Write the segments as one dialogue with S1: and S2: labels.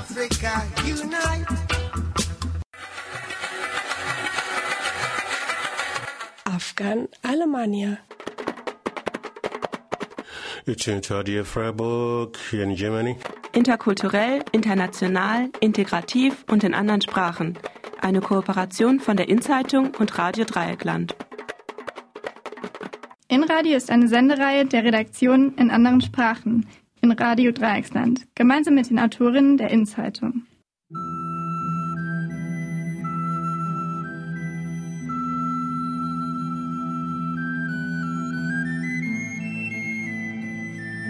S1: Africa unite.
S2: Afghan
S3: Radio Freiburg in Germany.
S4: Interkulturell, international, integrativ und in anderen Sprachen. Eine Kooperation von der Inzeitung und Radio Dreieckland.
S5: InRadio ist eine Sendereihe der Redaktion in anderen Sprachen in Radio Dreiecksland, gemeinsam mit den Autorinnen der Inzeitung.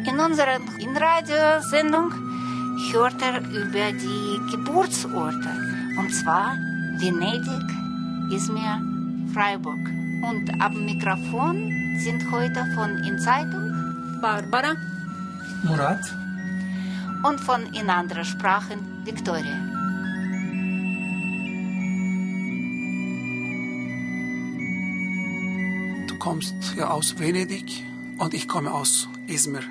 S6: In unserer InRadio-Sendung hört er über die Geburtsorte, und zwar Venedig, Izmir, Freiburg. Und am Mikrofon sind heute von Inzeitung
S7: Barbara,
S8: Murat,
S6: und von in anderen Sprachen Victoria.
S8: du kommst ja aus Venedig und ich komme aus Izmir.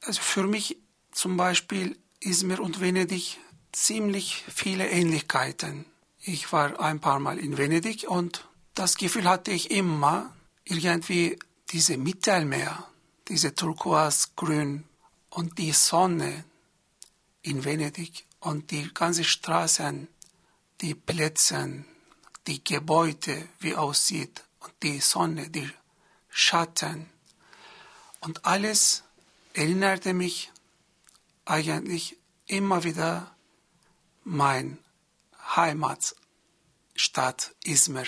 S8: Also für mich zum Beispiel Izmir und Venedig ziemlich viele Ähnlichkeiten. Ich war ein paar Mal in Venedig und das Gefühl hatte ich immer, irgendwie diese Mittelmeer, diese Turkosgrün und die Sonne in Venedig und die ganzen Straßen, die Plätze, die Gebäude, wie aussieht und die Sonne, die Schatten und alles erinnerte mich eigentlich immer wieder mein Heimatstadt Izmir.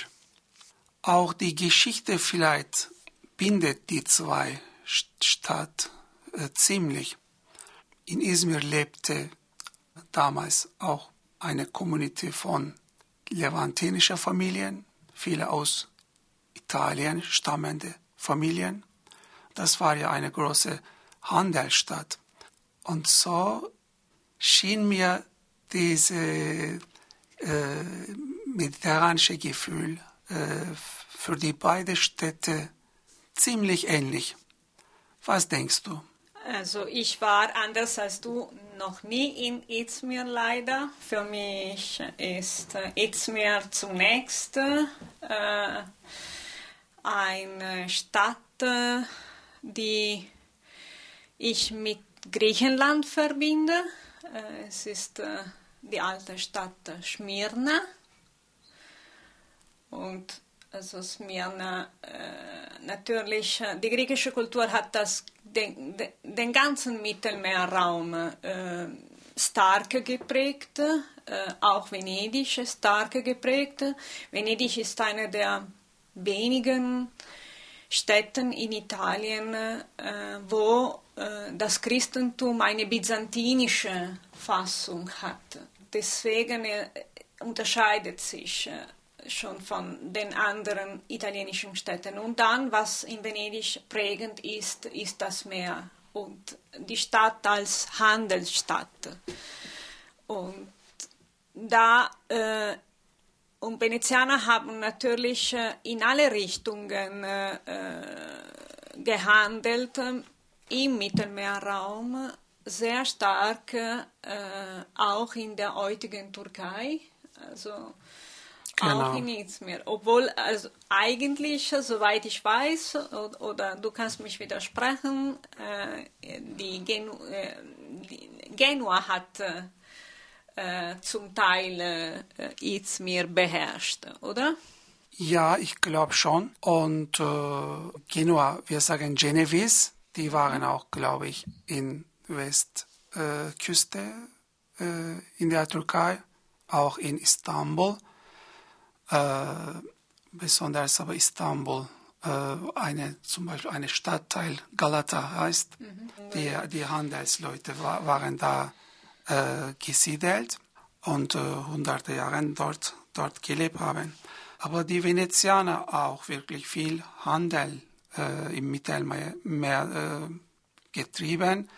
S8: Auch die Geschichte vielleicht bindet die zwei Stadt äh, ziemlich. In Izmir lebte damals auch eine Community von levantinischen Familien, viele aus Italien stammende Familien. Das war ja eine große Handelsstadt. Und so schien mir diese äh, mediterranische Gefühl äh, für die beiden Städte ziemlich ähnlich. Was denkst du?
S7: Also ich war anders als du noch nie in Izmir leider. Für mich ist äh, Izmir zunächst äh, eine Stadt, äh, die ich mit Griechenland verbinde. Äh, es ist die alte Stadt Smyrna. Und also Smyrna, natürlich, die griechische Kultur hat das, den, den ganzen Mittelmeerraum äh, stark geprägt, äh, auch Venedig stark geprägt. Venedig ist eine der wenigen Städten in Italien, äh, wo äh, das Christentum eine byzantinische Fassung hat. Deswegen äh, unterscheidet sich äh, schon von den anderen italienischen Städten. Und dann, was in Venedig prägend ist, ist das Meer und die Stadt als Handelsstadt. Und da äh, und Venezianer haben natürlich äh, in alle Richtungen äh, gehandelt im Mittelmeerraum sehr stark äh, auch in der heutigen Türkei. Also
S8: Genau.
S7: auch in Izmir. Obwohl, also eigentlich, soweit ich weiß, oder, oder du kannst mich widersprechen, äh, die, Genu äh, die Genua hat äh, zum Teil äh, Izmir beherrscht, oder?
S8: Ja, ich glaube schon. Und äh, Genua, wir sagen Genevis, die waren auch, glaube ich, in Westküste äh, in der Türkei, auch in Istanbul. Äh, besonders aber Istanbul, äh, eine, zum Beispiel eine Stadtteil Galata heißt, die, die Handelsleute wa waren da äh, gesiedelt und äh, hunderte Jahre dort, dort gelebt haben. Aber die Venezianer auch wirklich viel Handel äh, im Mittelmeer mehr, äh, getrieben.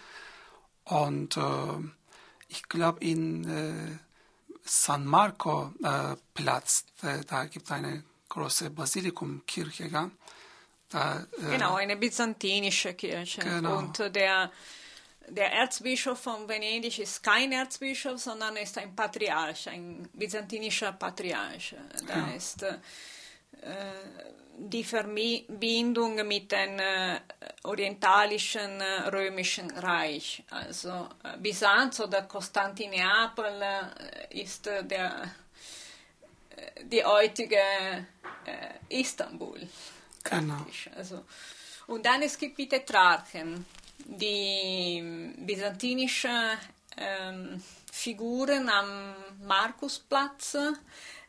S8: Und ich glaube, in San Marco äh, Platz, äh, da gibt es eine große Basilikumkirche. Ja? Da, äh,
S7: Genau, eine byzantinische Kirche.
S8: Genau.
S7: Und der der Erzbischof von Venedig ist kein Erzbischof, sondern ist ein Patriarch, ein byzantinischer Patriarch. Da ja. ist äh, die Verbindung mit dem äh, orientalischen äh, römischen Reich. Also äh, Byzanz oder Konstantinopel ist der, die heutige Istanbul.
S8: Genau.
S7: Also, und dann es gibt die Tetrarchen, die byzantinischen ähm, Figuren am Markusplatz,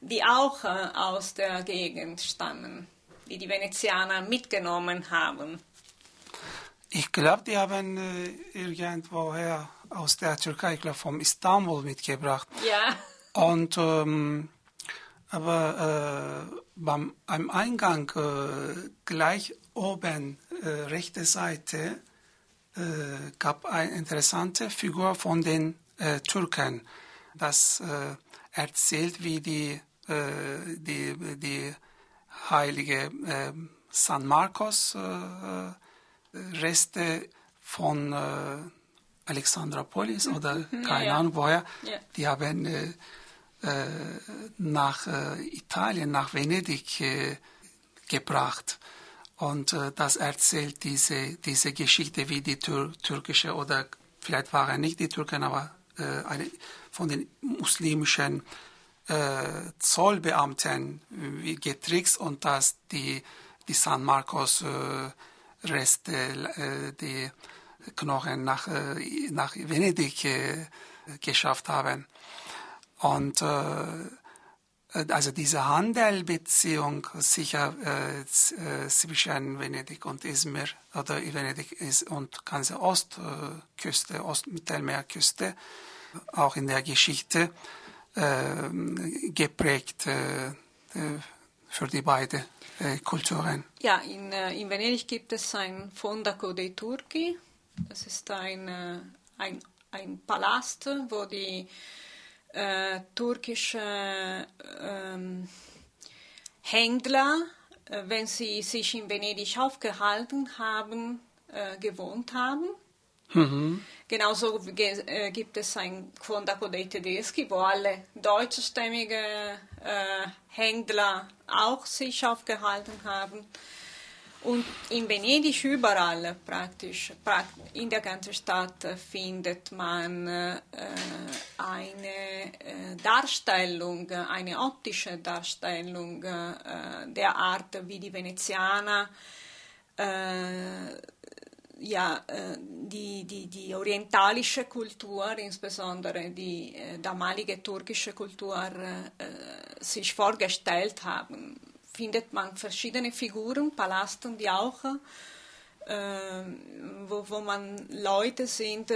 S7: die auch aus der Gegend stammen, die die Venezianer mitgenommen haben.
S8: Ich glaube, die haben äh, irgendwoher aus der Türkei, ich glaube vom Istanbul mitgebracht.
S7: Ja.
S8: Und ähm, aber äh, beim am Eingang äh, gleich oben äh, rechte Seite äh, gab eine interessante Figur von den äh, Türken, das äh, erzählt, wie die die, die heilige äh, San Marcos äh, Reste von Alexandrapolis oder keine ja, Ahnung woher, ja. die haben äh, nach äh, Italien, nach Venedig äh, gebracht. Und das erzählt diese, diese Geschichte, wie die Tür türkische oder vielleicht waren nicht die Türken, aber eine, von den muslimischen äh, Zollbeamten wie getrickst und dass die, die San Marcos äh, Reste, äh, die Knochen nach, äh, nach Venedig äh, geschafft haben. Und äh, also diese Handelbeziehung sicher äh, zwischen Venedig und Izmir oder Venedig ist und ganze Ostküste, Ostmittelmeerküste, auch in der Geschichte äh, geprägt äh, äh, für die beiden Kulturen.
S7: Ja, in, in Venedig gibt es ein Fondaco dei Turchi. Das ist ein, ein, ein Palast, wo die äh, türkischen äh, Händler, äh, wenn sie sich in Venedig aufgehalten haben, gewohnt haben. Mhm. Genauso äh, gibt es ein Fondaco dei Tedeschi, wo alle deutschstämmige äh, Händler auch sich aufgehalten haben. Und in Venedig überall praktisch, in der ganzen Stadt findet man äh, eine äh, Darstellung, eine optische Darstellung äh, der Art, wie die Venezianer äh, ja, die, die, die orientalische Kultur, insbesondere die äh, damalige türkische Kultur, äh, sich vorgestellt haben. Findet man verschiedene Figuren, Palasten, die auch, wo, wo man Leute sind,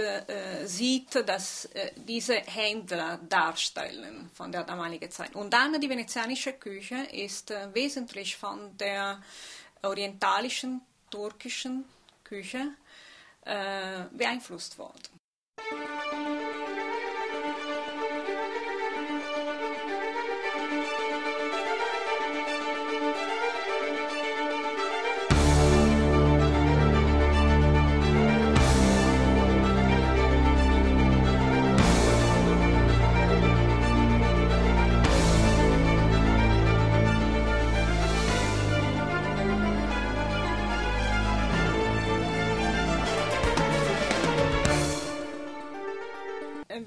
S7: sieht, dass diese Händler darstellen von der damaligen Zeit. Und dann die venezianische Küche ist wesentlich von der orientalischen, türkischen Küche äh, beeinflusst worden.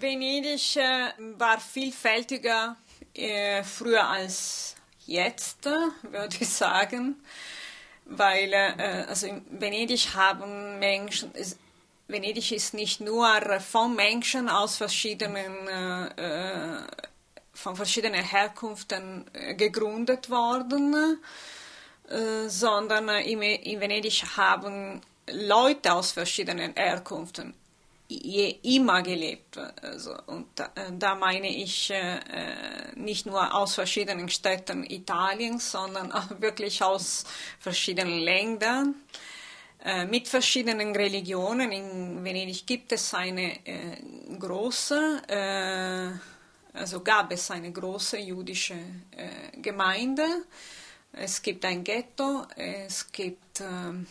S7: Venedig äh, war vielfältiger äh, früher als jetzt, würde ich sagen, weil äh, also in Venedig haben Menschen, Venedig ist nicht nur von Menschen aus verschiedenen äh, von verschiedenen Herkünften äh, gegründet worden, äh, sondern in, Venedig haben Leute aus verschiedenen Herkünften immer gelebt. Also, und da, da meine ich äh, nicht nur aus verschiedenen Städten Italiens, sondern auch wirklich aus verschiedenen Ländern äh, mit verschiedenen Religionen. In Venedig gibt es eine äh, große, äh, also gab es eine große jüdische äh, Gemeinde. Es gibt ein Ghetto, es gibt ähm,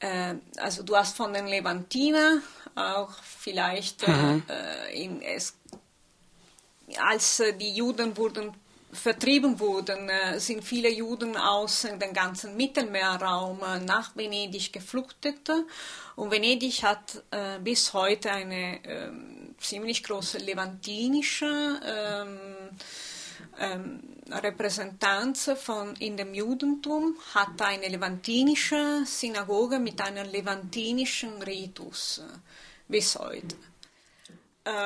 S7: äh, also du hast von den Levantiner auch vielleicht mhm. äh, in, es, als äh, die Juden wurden vertrieben wurden, äh, sind viele Juden aus dem ganzen Mittelmeerraum äh, nach Venedig geflüchtet. Und Venedig hat äh, bis heute eine ähm, ziemlich große levantinische ähm, ähm, Repräsentanz von, in dem Judentum, hat eine levantinische Synagoge mit einem levantinischen Ritus bis heute.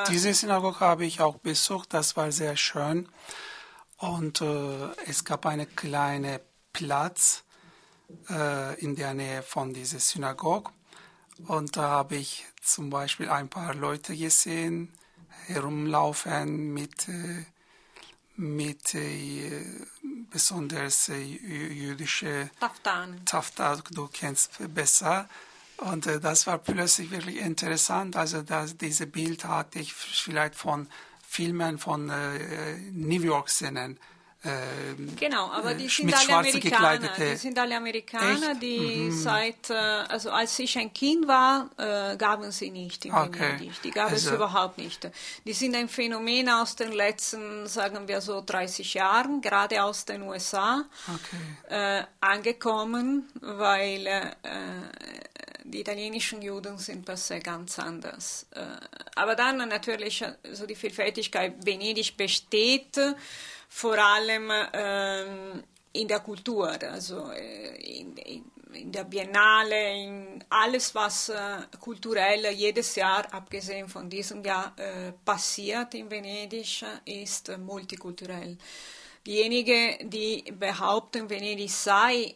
S8: Diese Synagoge habe ich auch besucht, das war sehr schön. Und äh, es gab einen kleinen Platz äh, in der Nähe von dieser Synagoge. Und da habe ich zum Beispiel ein paar Leute gesehen, herumlaufen mit, äh, mit äh, besonders äh, jüdische
S7: Taftan.
S8: Taftan, du kennst besser. Und äh, das war plötzlich wirklich interessant. Also das, diese Bild hatte ich vielleicht von Filmen von äh, New York Szenen. Äh,
S7: genau, aber die sind alle Amerikaner. Die sind alle Amerikaner, Echt? die mhm. seit, äh, also als ich ein Kind war, äh, gaben sie nicht in okay. Venedig. Die gab also. es überhaupt nicht. Die sind ein Phänomen aus den letzten, sagen wir so, 30 Jahren, gerade aus den USA, okay. äh, angekommen, weil äh, die italienischen Juden sind se ganz anders. Äh, aber dann natürlich also die Vielfältigkeit Venedig besteht vor allem ähm, in der Kultur, also äh, in, in, in, der Biennale, in alles, was äh, kulturell jedes Jahr, abgesehen von diesem Jahr, passiert in Venedig, ist multikulturell. Diejenigen, die behaupten, Venedig sei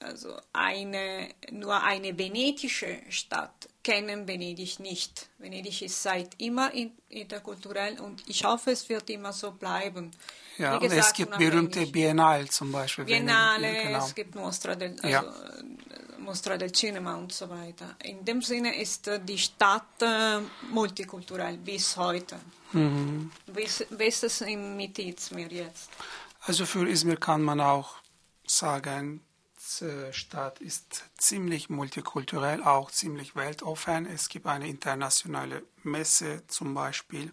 S7: also eine, nur eine venetische Stadt kennen Venedig nicht. Venedig ist seit immer interkulturell und ich hoffe, es wird immer so bleiben.
S8: Ja, gesagt, es gibt berühmte Biennale zum Beispiel.
S7: Biennale, genau. es gibt Mostra del, also ja. Mostra del Cinema und so weiter. In dem Sinne ist äh, die Stadt äh, multikulturell bis heute. Mhm. Wie, ist es Mitte Izmir jetzt?
S8: Also für Izmir kann man auch sagen, Stadt ist ziemlich multikulturell, auch ziemlich weltoffen. Es gibt eine internationale Messe zum Beispiel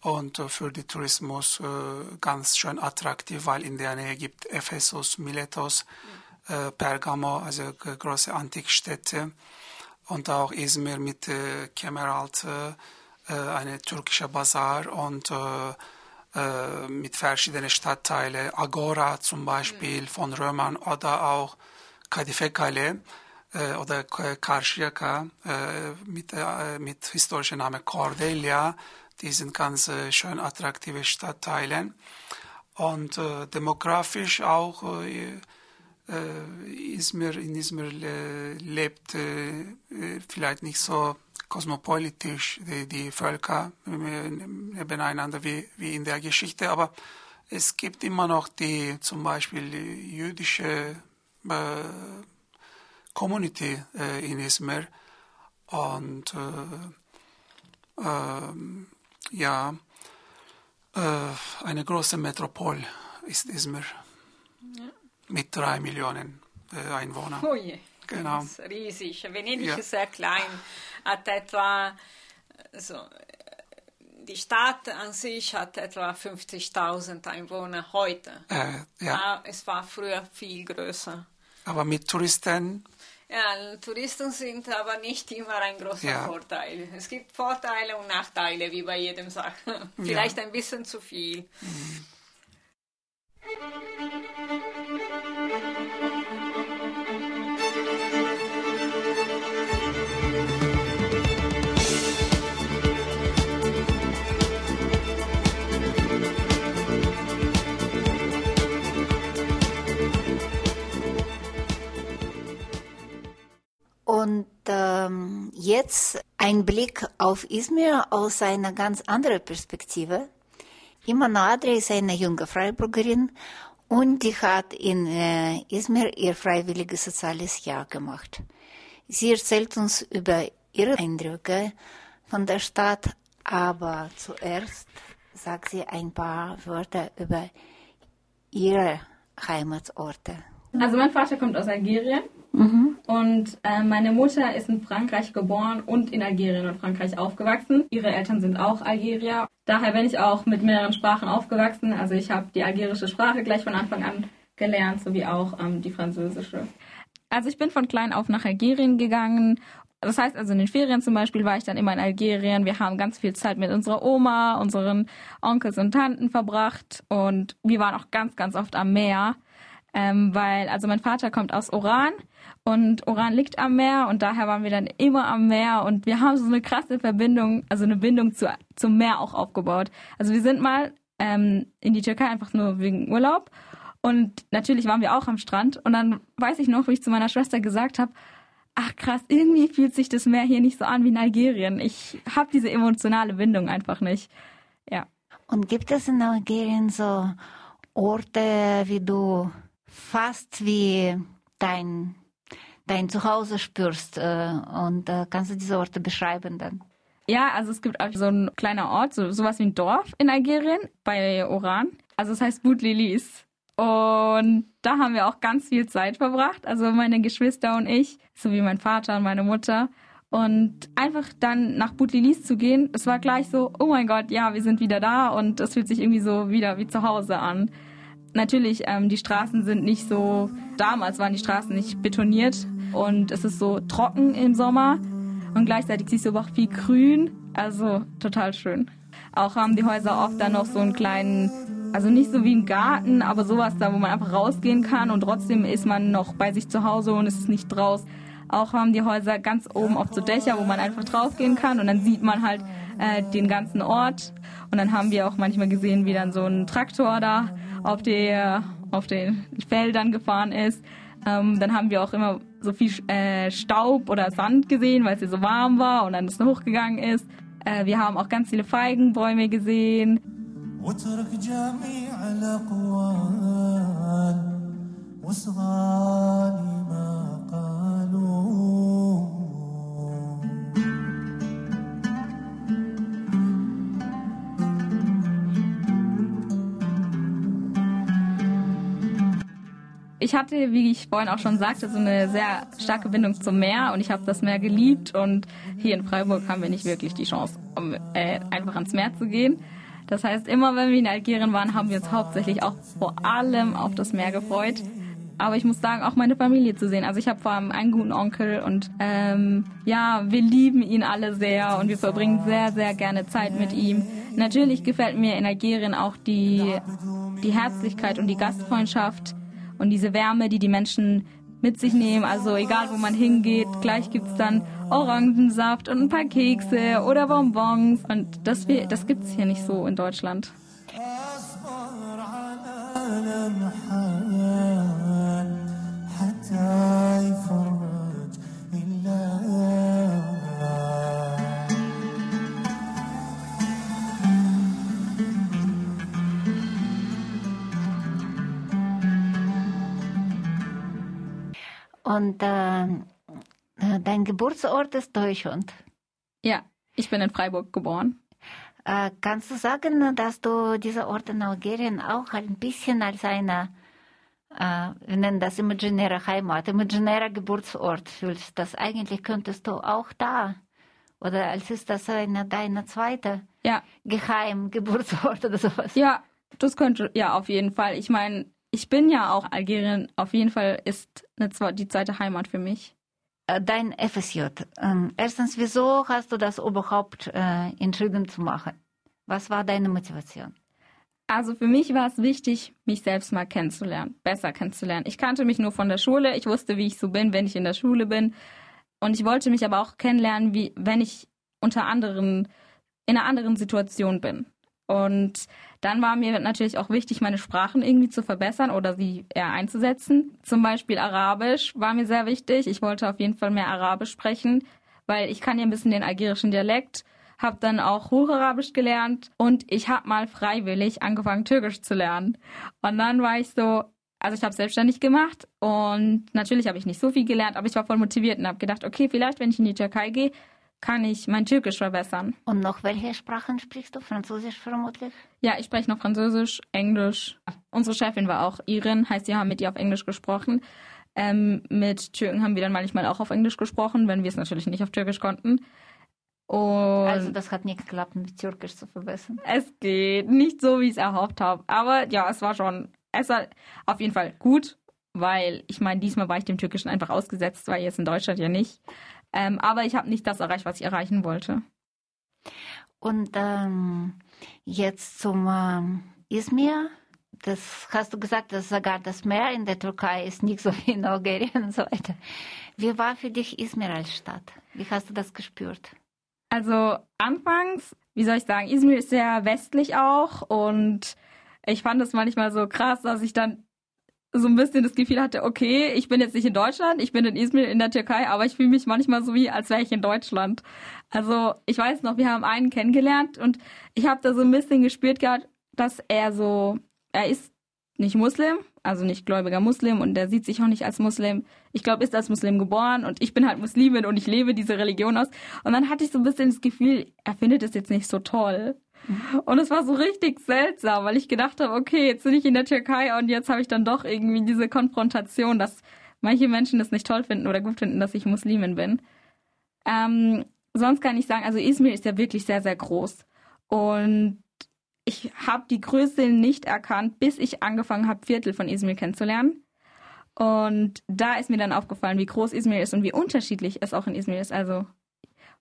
S8: und äh, für den Tourismus äh, ganz schön attraktiv, weil in der Nähe gibt Ephesus, Miletos, äh, Pergamo, also große Antikstädte und auch Izmir mit Kemeralt, eine türkische Bazar und äh, mit verschiedenen Stadtteilen, Agora zum Beispiel von Römern oder auch Kadife Kale äh, oder Karşıyaka äh, mit, äh, mit historischem Namen Cordelia. Die sind ganz schön attraktive Stadtteile. Und demografisch auch Izmir, in Izmir lebt vielleicht nicht so kosmopolitisch, die, die Völker nebeneinander wie, wie in der Geschichte, aber es gibt immer noch die zum Beispiel die jüdische äh, Community äh, in Izmir und äh, ähm, ja, äh, eine große Metropole ist Izmir ja. mit drei Millionen äh, Einwohnern.
S7: Oh je. Genau. Das ist riesig. Venedig ja. ist sehr klein, hat etwa so, die Stadt an sich hat etwa 50.000 Einwohner heute. Äh, ja. Es war früher viel größer.
S8: Aber mit Touristen?
S7: Ja, Touristen sind aber nicht immer ein großer ja. Vorteil. Es gibt Vorteile und Nachteile, wie bei jedem Sache. Vielleicht ja. ein bisschen zu viel. Mhm.
S6: Und ähm, jetzt ein Blick auf Izmir aus einer ganz anderen Perspektive. Imma Adre ist eine junge Freiburgerin und die hat in äh, Izmir ihr freiwilliges soziales Jahr gemacht. Sie erzählt uns über ihre Eindrücke von der Stadt, aber zuerst sagt sie ein paar Wörter über ihre Heimatsorte.
S5: Also mein Vater kommt aus Algerien
S9: Und äh, meine Mutter ist in Frankreich geboren und in Algerien und Frankreich aufgewachsen. Ihre Eltern sind auch Algerier. Daher bin ich auch mit mehreren Sprachen aufgewachsen. Also ich habe die algerische Sprache gleich von Anfang an gelernt, sowie auch ähm, die französische. Also ich bin von klein auf nach Algerien gegangen. Das heißt also in den Ferien zum Beispiel war ich dann immer in Algerien. Wir haben ganz viel Zeit mit unserer Oma, unseren Onkels und Tanten verbracht und wir waren auch ganz, ganz oft am Meer. Ähm, weil, also mein Vater kommt aus Oran und Oran liegt am Meer und daher waren wir dann immer am Meer und wir haben so eine krasse Verbindung, also eine Bindung zu, zum Meer auch aufgebaut. Also wir sind mal ähm, in die Türkei einfach nur wegen Urlaub und natürlich waren wir auch am Strand und dann weiß ich noch, wie ich zu meiner Schwester gesagt habe, ach krass, irgendwie fühlt sich das Meer hier nicht so an wie in Algerien. Ich habe diese emotionale Bindung einfach nicht. Ja.
S6: Und gibt es in Algerien so Orte, wie du fast wie dein, dein Zuhause spürst? Äh, und äh, kannst du diese Orte beschreiben dann?
S9: Ja, also es gibt auch so ein kleiner Ort, so sowas wie ein Dorf in Algerien bei Oran. Also es heißt Boutlilis. Und da haben wir auch ganz viel Zeit verbracht. Also meine Geschwister und ich, sowie mein Vater und meine Mutter. Und einfach dann nach Boutlilis zu gehen, es war gleich so, oh mein Gott, ja, wir sind wieder da und es fühlt sich irgendwie so wieder wie zu Hause an. Natürlich, ähm, die Straßen sind nicht so, damals waren die Straßen nicht betoniert und es ist so trocken im Sommer und gleichzeitig siehst du aber auch viel Grün, also total schön. Auch haben die Häuser oft dann noch so einen kleinen, also nicht so wie ein Garten, aber sowas da, wo man einfach rausgehen kann und trotzdem ist man noch bei sich zu Hause und ist nicht draus. Auch haben die Häuser ganz oben oft so Dächer, wo man einfach draufgehen kann und dann sieht man halt äh, den ganzen Ort. Und dann haben wir auch manchmal gesehen, wie dann so ein Traktor da auf, die, auf den Feldern gefahren ist. Ähm, dann haben wir auch immer so viel äh, Staub oder Sand gesehen, weil es hier so warm war und dann es hochgegangen ist. Äh, wir haben auch ganz viele Feigenbäume gesehen.
S1: واترك جميع الأقوال واصغى لما قالوا
S9: Ich hatte, wie ich vorhin auch schon sagte, so eine sehr starke Bindung zum Meer und ich habe das Meer geliebt und hier in Freiburg haben wir nicht wirklich die Chance, um äh, einfach ans Meer zu gehen. Das heißt, immer wenn wir in Algerien waren, haben wir uns hauptsächlich auch vor allem auf das Meer gefreut. Aber ich muss sagen, auch meine Familie zu sehen. Also ich habe vor allem einen guten Onkel und ähm, ja, wir lieben ihn alle sehr und wir verbringen sehr, sehr gerne Zeit mit ihm. Natürlich gefällt mir in Algerien auch die, die Herzlichkeit und die Gastfreundschaft und diese Wärme, die die Menschen mit sich nehmen. Also egal, wo man hingeht, gleich gibt's dann Orangensaft und ein paar Kekse oder Bonbons. Und das, das gibt's hier nicht so in Deutschland.
S6: Und äh, äh, dein Geburtsort ist Deutschland.
S9: Ja, ich bin in Freiburg geboren.
S6: Äh, kannst du sagen, dass du diese Ort in Algerien auch ein bisschen als eine, äh, wir nennen das imaginäre Heimat, imaginärer Geburtsort fühlst? Das eigentlich könntest du auch da. Oder als ist das eine deine zweite
S9: Ja,
S6: Geheimgeburtsort oder sowas?
S9: ja, das könnte, ja, auf jeden Fall. Ich meine, ich bin ja auch Algerien. Auf jeden Fall ist eine, die zweite Heimat für mich.
S6: Äh, Dein FSJ. Ähm, erstens, wieso hast du das überhaupt äh, entschieden zu machen? Was war deine Motivation?
S9: Also für mich war es wichtig, mich selbst mal kennenzulernen, besser kennenzulernen. Ich kannte mich nur von der Schule. Ich wusste, wie ich so bin, wenn ich in der Schule bin. Und ich wollte mich aber auch kennenlernen, wie wenn ich unter anderen in einer anderen Situation bin. Und dann war mir natürlich auch wichtig, meine Sprachen irgendwie zu verbessern oder sie eher einzusetzen. Zum Beispiel Arabisch war mir sehr wichtig. Ich wollte auf jeden Fall mehr Arabisch sprechen, weil ich kann ja ein bisschen den algerischen Dialekt, habe dann auch Hocharabisch gelernt und ich habe mal freiwillig angefangen, Türkisch zu lernen. Und dann war ich so, also ich habe selbstständig gemacht und natürlich habe ich nicht so viel gelernt, aber ich war voll motiviert und habe gedacht, okay, vielleicht, wenn ich in die Türkei gehe, kann ich mein Türkisch verbessern.
S6: Und noch welche Sprachen sprichst du? Französisch vermutlich?
S9: Ja, ich spreche noch Französisch, Englisch. Unsere Chefin war auch Irin, heißt, sie haben mit ihr auf Englisch gesprochen. Ähm, mit Türken haben wir dann manchmal auch auf Englisch gesprochen, wenn wir es natürlich nicht auf Türkisch konnten. Und
S6: Also das hat nicht geklappt, mit Türkisch zu verbessern.
S9: es geht nicht so, wie ich es erhofft habe. Aber ja, es war schon, es war auf jeden Fall gut, weil ich meine, diesmal war ich dem Türkischen einfach ausgesetzt, weil jetzt in Deutschland ja nicht. Ähm, aber ich habe nicht das erreicht, was ich erreichen wollte.
S6: Und ähm, jetzt zum ähm, Izmir. Das hast du gesagt, dass sogar das Meer in der Türkei ist nicht so wie in Algerien und so weiter. Wie war für dich Izmir als Stadt? Wie hast du das gespürt?
S9: Also anfangs, wie soll ich sagen, Izmir ist sehr westlich auch und ich fand es manchmal so krass, dass ich dann so ein bisschen das Gefühl hatte, okay, ich bin jetzt nicht in Deutschland, ich bin in Izmir in der Türkei, aber ich fühle mich manchmal so wie, als wäre ich in Deutschland. Also ich weiß noch, wir haben einen kennengelernt und ich habe da so ein bisschen gespürt gehabt, dass er so, er ist nicht Muslim, also nicht gläubiger Muslim und der sieht sich auch nicht als Muslim. Ich glaube, ist als Muslim geboren und ich bin halt Muslimin und ich lebe diese Religion aus. Und dann hatte ich so ein bisschen das Gefühl, er findet es jetzt nicht so toll. Und es war so richtig seltsam, weil ich gedacht habe, okay, jetzt bin ich in der Türkei und jetzt habe ich dann doch irgendwie diese Konfrontation, dass manche Menschen das nicht toll finden oder gut finden, dass ich Muslimin bin. Ähm, sonst kann ich sagen, also Izmir ist ja wirklich sehr, sehr groß. Und ich habe die Größe nicht erkannt, bis ich angefangen habe, Viertel von Izmir kennenzulernen. Und da ist mir dann aufgefallen, wie groß Izmir ist und wie unterschiedlich es auch in Izmir ist. Also,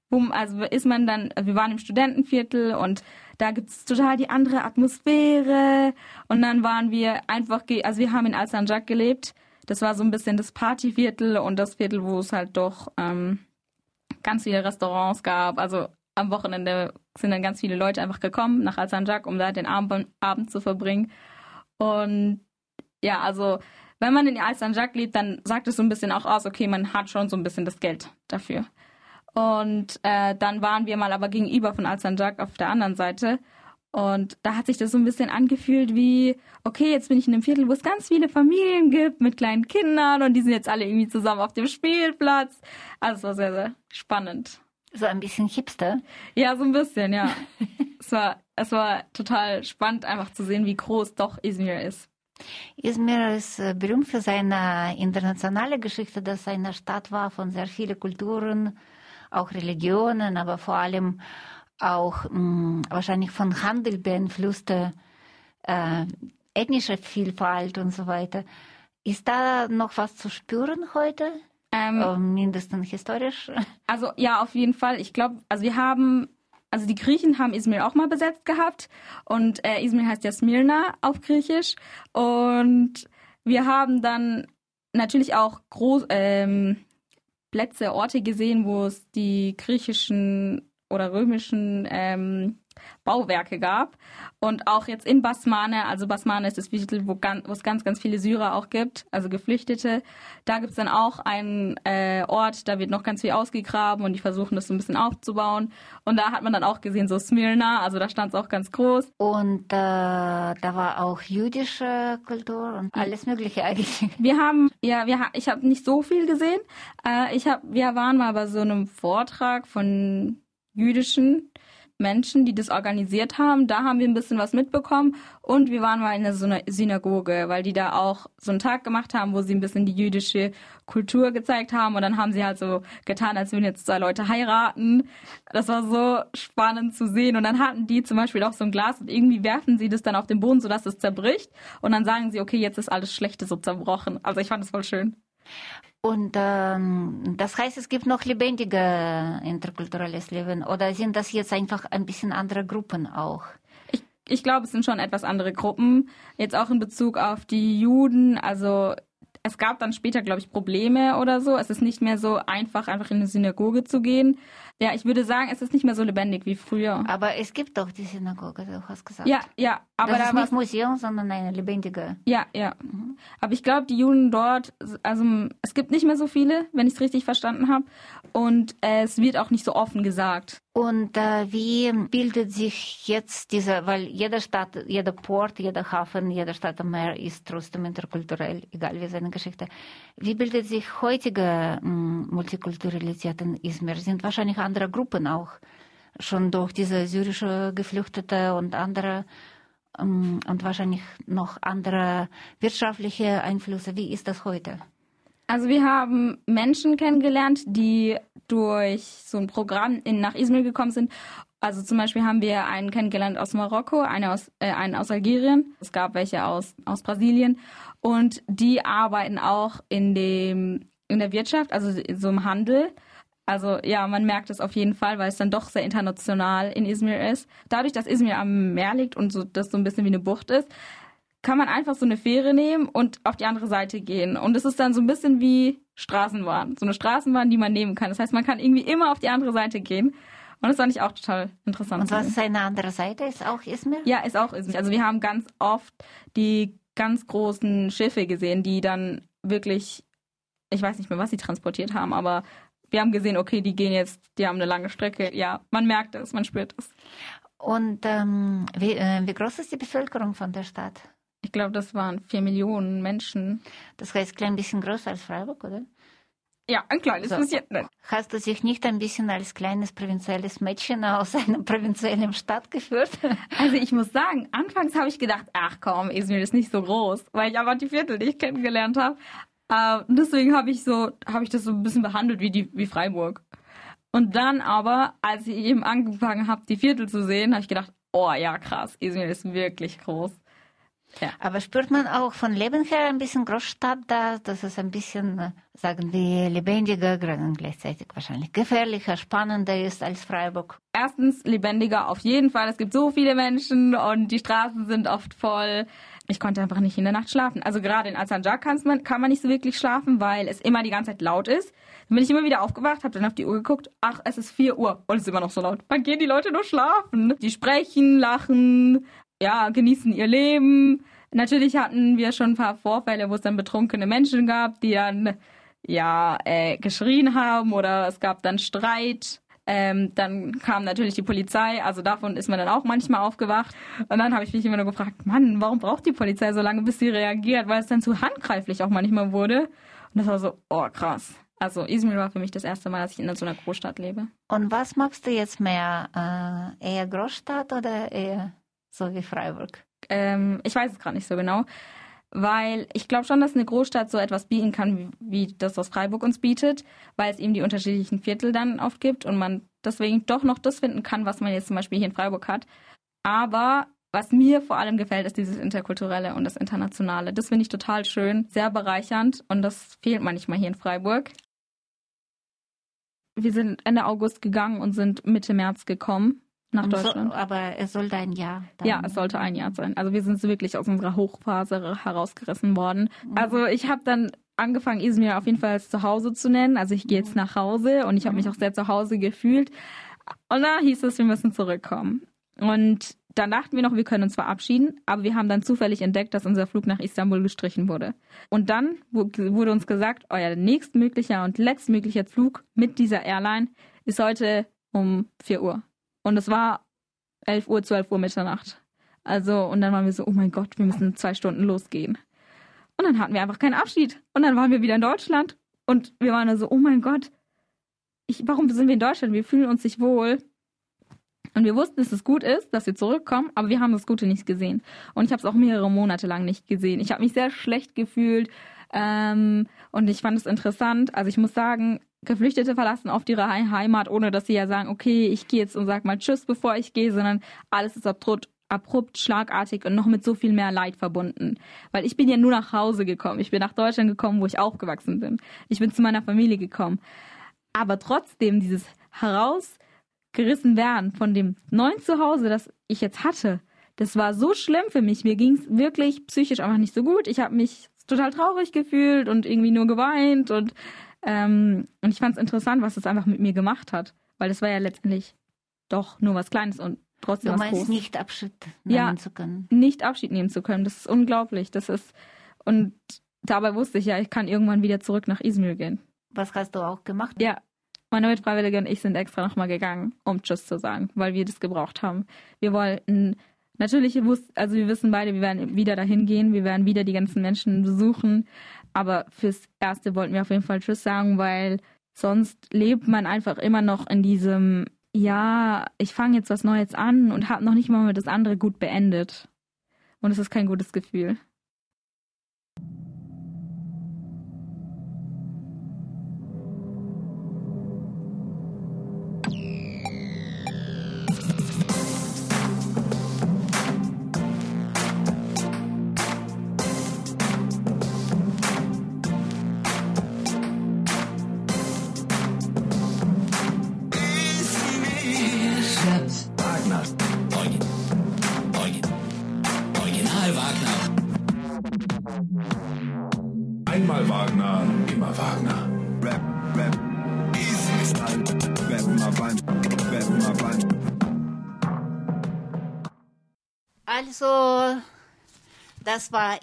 S9: bumm, also ist man dann, wir waren im Studentenviertel und da gibt's total die andere Atmosphäre. Und dann waren wir einfach, also wir haben in Al-Sanjak gelebt. Das war so ein bisschen das Partyviertel und das Viertel, wo es halt doch ähm, ganz viele Restaurants gab. Also am Wochenende sind dann ganz viele Leute einfach gekommen nach Al-Sanjak, um da den Abend, Abend zu verbringen. Und ja, also wenn man in Al-Sanjak lebt, dann sagt es so ein bisschen auch aus, okay, man hat schon so ein bisschen das Geld dafür. Und äh, dann waren wir mal aber gegenüber von Al-Sanjak auf der anderen Seite. Und da hat sich das so ein bisschen angefühlt wie, okay, jetzt bin ich in einem Viertel, wo es ganz viele Familien gibt mit kleinen Kindern und die sind jetzt alle irgendwie zusammen auf dem Spielplatz. Also es war sehr, sehr spannend.
S6: So ein bisschen hipster.
S9: Ja, so ein bisschen, ja. es, war, es war total spannend, einfach zu sehen, wie groß doch Izmir ist.
S6: Izmir ist äh, berühmt für seine internationale Geschichte, dass eine Stadt war von sehr vielen Kulturen, auch Religionen, aber vor allem auch mh, wahrscheinlich von Handel beeinflusste äh, ethnische Vielfalt und so weiter. Ist da noch was zu spüren heute?
S9: Ähm,
S6: Äh, mindestens historisch?
S9: Also ja, auf jeden Fall. Ich glaube, also wir haben, also die Griechen haben Izmir auch mal besetzt gehabt und äh, Izmir heißt ja Smyrna auf Griechisch und wir haben dann natürlich auch groß, ähm, Plätze, Orte gesehen, wo es die griechischen oder römischen ähm, Bauwerke gab. Und auch jetzt in Basmane, also Basmane ist das Viertel, wo, ganz, wo es ganz, ganz viele Syrer auch gibt, also Geflüchtete. Da gibt es dann auch einen äh, Ort, da wird noch ganz viel ausgegraben und die versuchen das so ein bisschen aufzubauen. Und da hat man dann auch gesehen, so Smyrna, also da stand es auch ganz groß.
S6: Und äh, da war auch jüdische Kultur und alles Mögliche eigentlich.
S9: Wir haben, ja, wir, ich habe nicht so viel gesehen. Äh, ich hab, wir waren mal bei so einem Vortrag von jüdischen Menschen, die das organisiert haben. Da haben wir ein bisschen was mitbekommen und wir waren mal in einer Synagoge, weil die da auch so einen Tag gemacht haben, wo sie ein bisschen die jüdische Kultur gezeigt haben und dann haben sie halt so getan, als würden jetzt zwei Leute heiraten. Das war so spannend zu sehen und dann hatten die zum Beispiel auch so ein Glas und irgendwie werfen sie das dann auf den Boden, sodass es zerbricht und dann sagen sie, okay, jetzt ist alles Schlechte so zerbrochen. Also ich fand das voll schön.
S6: Und ähm, das heißt, es gibt noch lebendige interkulturelles Leben oder sind das jetzt einfach ein bisschen andere Gruppen auch?
S9: Ich, ich glaube, es sind schon etwas andere Gruppen. Jetzt auch in Bezug auf die Juden. Also es gab dann später, glaube ich, Probleme oder so. Es ist nicht mehr so einfach, einfach in eine Synagoge zu gehen. Ja, ich würde sagen, es ist nicht mehr so lebendig wie früher.
S6: Aber es gibt doch die Synagoge, du hast gesagt.
S9: Ja, ja, aber
S6: das
S9: da
S6: ist nicht Museum, sondern eine lebendige.
S9: Ja, ja. Aber ich glaube, die Juden dort, also es gibt nicht mehr so viele, wenn ich es richtig verstanden habe. Und äh, es wird auch nicht so offen gesagt.
S6: Und äh, wie bildet sich jetzt diese, weil jede Stadt, jeder Port, jeder Hafen, jede Stadt am Meer ist trotzdem interkulturell, egal wie seine Geschichte. Wie bildet sich heutige mh, Multikulturalität in Izmir? Sind wahrscheinlich andere Gruppen auch schon durch diese syrische Geflüchtete und andere ähm, und wahrscheinlich noch andere wirtschaftliche Einflüsse. Wie ist das heute?
S9: Also wir haben Menschen kennengelernt, die durch so ein Programm in, nach Izmir gekommen sind. Also zum Beispiel haben wir einen kennengelernt aus Marokko, einen aus, äh, einen aus Algerien. Es gab welche aus, aus Brasilien. Und die arbeiten auch in, dem, in der Wirtschaft, also so im Handel. Also ja, man merkt es auf jeden Fall, weil es dann doch sehr international in Izmir ist. Dadurch, dass Izmir am Meer liegt und so, das so ein bisschen wie eine Bucht ist, kann man einfach so eine Fähre nehmen und auf die andere Seite gehen. Und es ist dann so ein bisschen wie Straßenbahn. So eine Straßenbahn, die man nehmen kann. Das heißt, man kann irgendwie immer auf die andere Seite gehen. Und das fand ich auch total interessant.
S6: Und was ist eine andere Seite? Ist auch Izmir?
S9: Ja, ist auch Izmir. Also wir haben ganz oft die ganz großen Schiffe gesehen, die dann wirklich, ich weiß nicht mehr, was sie transportiert haben, aber wir haben gesehen, okay, die gehen jetzt, die haben eine lange Strecke. Ja, man merkt es, man spürt es.
S6: Und ähm, wie, äh, wie groß ist die Bevölkerung von der Stadt?
S9: Ich glaube, das waren vier Millionen Menschen.
S6: Das heißt, klein bisschen größer als Freiburg, oder?
S9: Ja, ein kleines
S6: So.
S9: bisschen. Nein.
S6: Hast du dich nicht ein bisschen als kleines provinzielles Mädchen aus einer provinziellen Stadt geführt?
S9: Also ich muss sagen, anfangs habe ich gedacht, ach komm, Izmir ist nicht so groß, weil ich einfach die Viertel nicht kennengelernt habe. Äh, deswegen habe ich so, habe ich das so ein bisschen behandelt wie die, wie Freiburg. Und dann aber, als ich eben angefangen habe, die Viertel zu sehen, habe ich gedacht, oh ja krass, Izmir ist wirklich groß.
S6: Aber spürt man auch von Leben her ein bisschen Großstadt da, dass es ein bisschen, äh, sagen wir, lebendiger, und gleichzeitig wahrscheinlich gefährlicher, spannender ist als Freiburg?
S9: Erstens lebendiger auf jeden Fall. Es gibt so viele Menschen und die Straßen sind oft voll. Ich konnte einfach nicht in der Nacht schlafen. Also gerade in Alsanjar kann man, kann man nicht so wirklich schlafen, weil es immer die ganze Zeit laut ist. Dann bin ich immer wieder aufgewacht, habe dann auf die Uhr geguckt. Ach, es ist 4 Uhr und es ist immer noch so laut. Wann gehen die Leute nur schlafen? Die sprechen, lachen, ja, genießen ihr Leben. Natürlich hatten wir schon ein paar Vorfälle, wo es dann betrunkene Menschen gab, die dann ja äh, geschrien haben oder es gab dann Streit. Ähm, dann kam natürlich die Polizei, also davon ist man dann auch manchmal aufgewacht. Und dann habe ich mich immer nur gefragt, Mann, warum braucht die Polizei so lange, bis sie reagiert, weil es dann zu handgreiflich auch manchmal wurde. Und das war so, oh krass. Also Izmir war für mich das erste Mal, dass ich in so einer Großstadt lebe.
S6: Und was magst du jetzt mehr? Äh, eher Großstadt oder eher so wie Freiburg?
S9: Ähm, ich weiß es gerade nicht so genau, weil ich glaube schon, dass eine Großstadt so etwas bieten kann, wie, wie das, was Freiburg uns bietet, weil es eben die unterschiedlichen Viertel dann oft gibt und man deswegen doch noch das finden kann, was man jetzt zum Beispiel hier in Freiburg hat. Aber was mir vor allem gefällt, ist dieses Interkulturelle und das Internationale. Das finde ich total schön, sehr bereichernd und das fehlt manchmal hier in Freiburg. Wir sind Ende August gegangen und sind Mitte März gekommen nach
S6: so,
S9: Deutschland.
S6: aber es sollte ein Jahr. Dann.
S9: Ja, es sollte ein Jahr sein. Also wir sind so wirklich aus unserer Hochphase herausgerissen worden. Also ich habe dann angefangen, Izmir auf jeden Fall als zu Hause zu nennen. Also ich gehe jetzt nach Hause und ich habe mich auch sehr zu Hause gefühlt. Und dann hieß es, wir müssen zurückkommen. Und dann dachten wir noch, wir können uns verabschieden, aber wir haben dann zufällig entdeckt, dass unser Flug nach Istanbul gestrichen wurde. Und dann wu- wurde uns gesagt, euer nächstmöglicher und letztmöglicher Flug mit dieser Airline ist heute um 4 Uhr. Und es war 11 Uhr, 12 Uhr Mitternacht. Also, und dann waren wir so, oh mein Gott, wir müssen zwei Stunden losgehen. Und dann hatten wir einfach keinen Abschied. Und dann waren wir wieder in Deutschland. Und wir waren so, oh mein Gott, ich, warum sind wir in Deutschland? Wir fühlen uns nicht wohl. Und wir wussten, dass es gut ist, dass wir zurückkommen, aber wir haben das Gute nicht gesehen. Und ich habe es auch mehrere Monate lang nicht gesehen. Ich habe mich sehr schlecht gefühlt ähm, und ich fand es interessant. Also ich muss sagen, Geflüchtete verlassen oft ihre Hei- Heimat, ohne dass sie ja sagen, okay, ich gehe jetzt und sag mal Tschüss, bevor ich gehe, sondern alles ist abrupt, abrupt, schlagartig und noch mit so viel mehr Leid verbunden. Weil ich bin ja nur nach Hause gekommen. Ich bin nach Deutschland gekommen, wo ich aufgewachsen bin. Ich bin zu meiner Familie gekommen. Aber trotzdem dieses herausgerissen werden von dem neuen Zuhause, das ich jetzt hatte, das war so schlimm für mich. Mir ging es wirklich psychisch einfach nicht so gut. Ich habe mich total traurig gefühlt und irgendwie nur geweint und ähm, und ich fand es interessant, was es einfach mit mir gemacht hat, weil das war ja letztendlich doch nur was Kleines und trotzdem
S6: Du
S9: was
S6: meinst
S9: Großes.
S6: nicht Abschied nehmen
S9: Ja.
S6: zu können.
S9: Nicht Abschied nehmen zu können, das ist unglaublich. Das ist und dabei wusste ich ja, ich kann irgendwann wieder zurück nach Izmir gehen.
S6: Was hast du auch gemacht?
S9: Ja, meine Mitfreiwillige und ich sind extra nochmal gegangen, um Tschüss zu sagen, weil wir das gebraucht haben. Wir wollten, natürlich, also wir wissen beide, wir werden wieder dahin gehen, wir werden wieder die ganzen Menschen besuchen, aber fürs Erste wollten wir auf jeden Fall Tschüss sagen, weil sonst lebt man einfach immer noch in diesem, ja, ich fange jetzt was Neues an und habe noch nicht mal das andere gut beendet. Und es ist kein gutes Gefühl.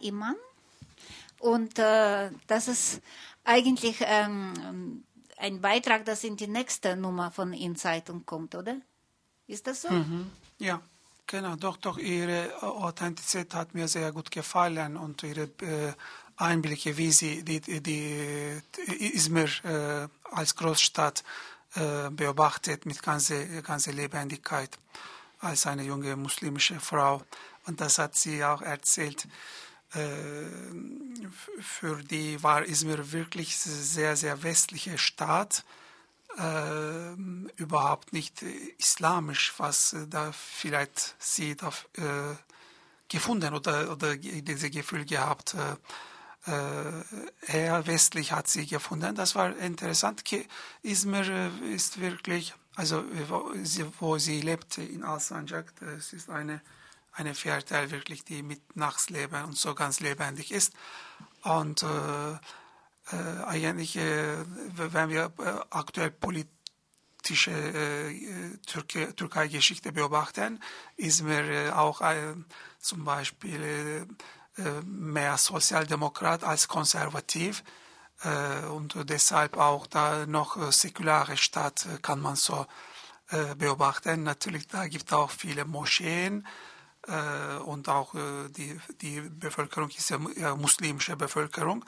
S6: Iman. Und äh, das ist eigentlich ähm, ein Beitrag, das in die nächste Nummer von In-Zeitung kommt, oder? Ist das so?
S8: Mhm. Ja, genau. Doch, doch, Ihre Authentizität hat mir sehr gut gefallen und Ihre äh, Einblicke, wie Sie die, die, die Izmir äh, als Großstadt äh, beobachtet mit ganzer ganze Lebendigkeit als eine junge muslimische Frau. Und das hat sie auch erzählt. Äh, für die war Izmir wirklich sehr, sehr westliche Stadt. Äh, überhaupt nicht islamisch, was da vielleicht sie da äh, gefunden oder, oder dieses Gefühl gehabt. Äh, eher westlich hat sie gefunden. Das war interessant. Izmir ist wirklich, also wo sie, wo sie lebt in Alsancak, das ist eine eine Viertel wirklich, die mit Nachtsleben und so ganz lebendig ist. Und äh, äh, eigentlich, äh, wenn wir äh, aktuell politische äh, Türkei-Geschichte beobachten, ist mir auch zum Beispiel mehr Sozialdemokrat als konservativ und deshalb auch da noch säkulare Stadt kann man so beobachten. Natürlich, da gibt es auch viele Moscheen, äh, und auch äh, die, die Bevölkerung ist ja, muslimische Bevölkerung.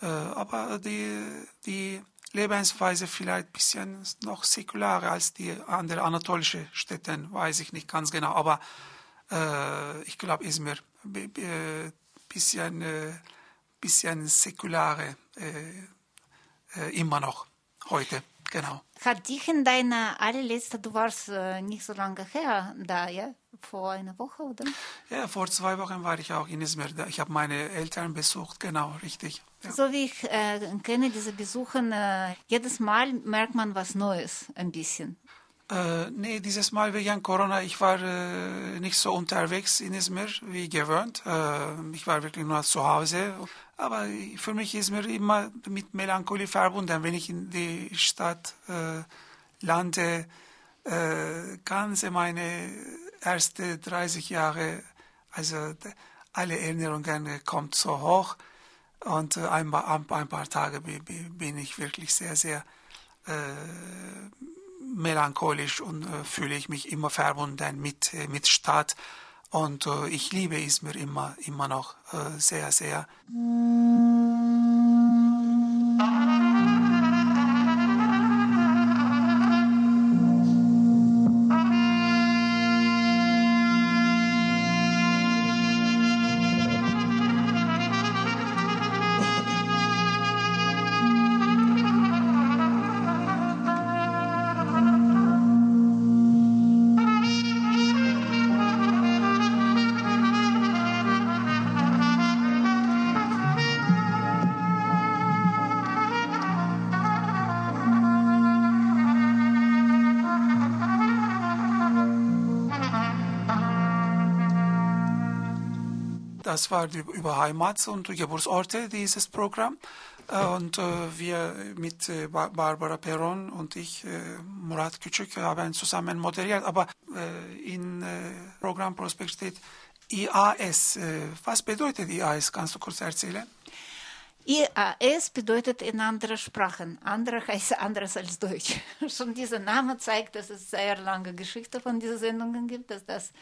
S8: Äh, aber die, die Lebensweise vielleicht ein bisschen noch säkularer als die anderen anatolischen Städte, weiß ich nicht ganz genau. Aber äh, ich glaube, Izmir ein bisschen, äh, bisschen säkulare äh, immer noch heute. Genau.
S6: Hat dich in deiner allerletzte, du warst äh, nicht so lange her da, ja? Vor einer Woche, oder?
S8: Ja, vor zwei Wochen war ich auch in Izmir. Ich habe meine Eltern besucht, genau, richtig. Ja.
S6: So wie ich äh, kenne diese Besuche, äh, jedes Mal merkt man was Neues, ein bisschen.
S8: Äh, nee, dieses Mal wegen Corona, ich war äh, nicht so unterwegs in Izmir wie gewöhnt. Äh, ich war wirklich nur zu Hause. Aber für mich ist mir immer mit Melancholie verbunden, wenn ich in die Stadt äh, lande. Äh, ganz meine ersten 30 Jahre, also alle Erinnerungen kommen so hoch. Und äh, ein, ein, ein, paar Tage bin ich wirklich sehr, sehr äh, melancholisch und äh, fühle ich mich immer verbunden mit, äh, mit Stadt. Und äh, ich liebe Izmir immer, immer noch äh, sehr, sehr. Das war über Heimat und Geburtsorte dieses Programm. Äh, und äh, wir mit äh, Barbara Peron und ich, Murat Küçük, haben zusammen moderiert. Aber in Programmprospekt steht IAS. Was bedeutet IAS? Kannst du kurz erzählen?
S6: IAS bedeutet in anderen Sprachen. Andere heißt anderes als Deutsch. Schon dieser Name zeigt, dass es sehr lange Geschichte von diesen Sendungen gibt, dass das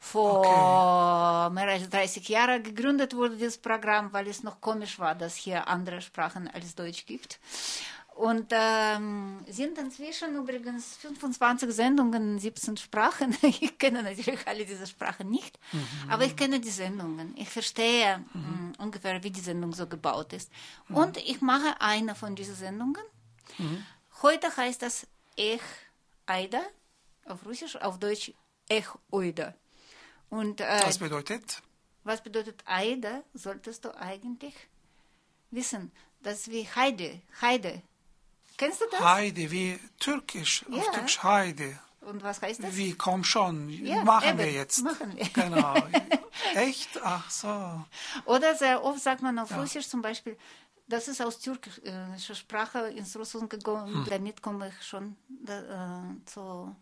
S6: vor okay. mehr als 30 Jahren gegründet wurde, dieses Programm, weil es noch komisch war, dass hier andere Sprachen als Deutsch gibt. Und ähm, sind inzwischen übrigens 25 Sendungen in 17 Sprachen. Ich kenne natürlich alle diese Sprachen nicht, mhm. aber ich kenne die Sendungen. Ich verstehe mhm. mh, ungefähr, wie die Sendung so gebaut ist. Mhm. Und ich mache eine von diesen Sendungen. Mhm. Heute heißt das Ech Aida auf Russisch, auf Deutsch Ech Oida. Und, äh,
S8: was bedeutet?
S6: Was bedeutet Aida? Solltest du eigentlich wissen. Das ist wie Heide. Heide. Kennst du das?
S8: Heide, wie türkisch. Ja. Auf Türkisch Heide.
S6: Und was heißt das?
S8: Wie, komm schon, ja, machen eben, wir jetzt.
S6: Machen wir.
S8: Genau. Echt? Ach so.
S6: Oder sehr oft sagt man auf ja. Russisch zum Beispiel, das ist aus türkischer Sprache ins Russland gegangen. Hm. Damit komme ich schon da, äh, zu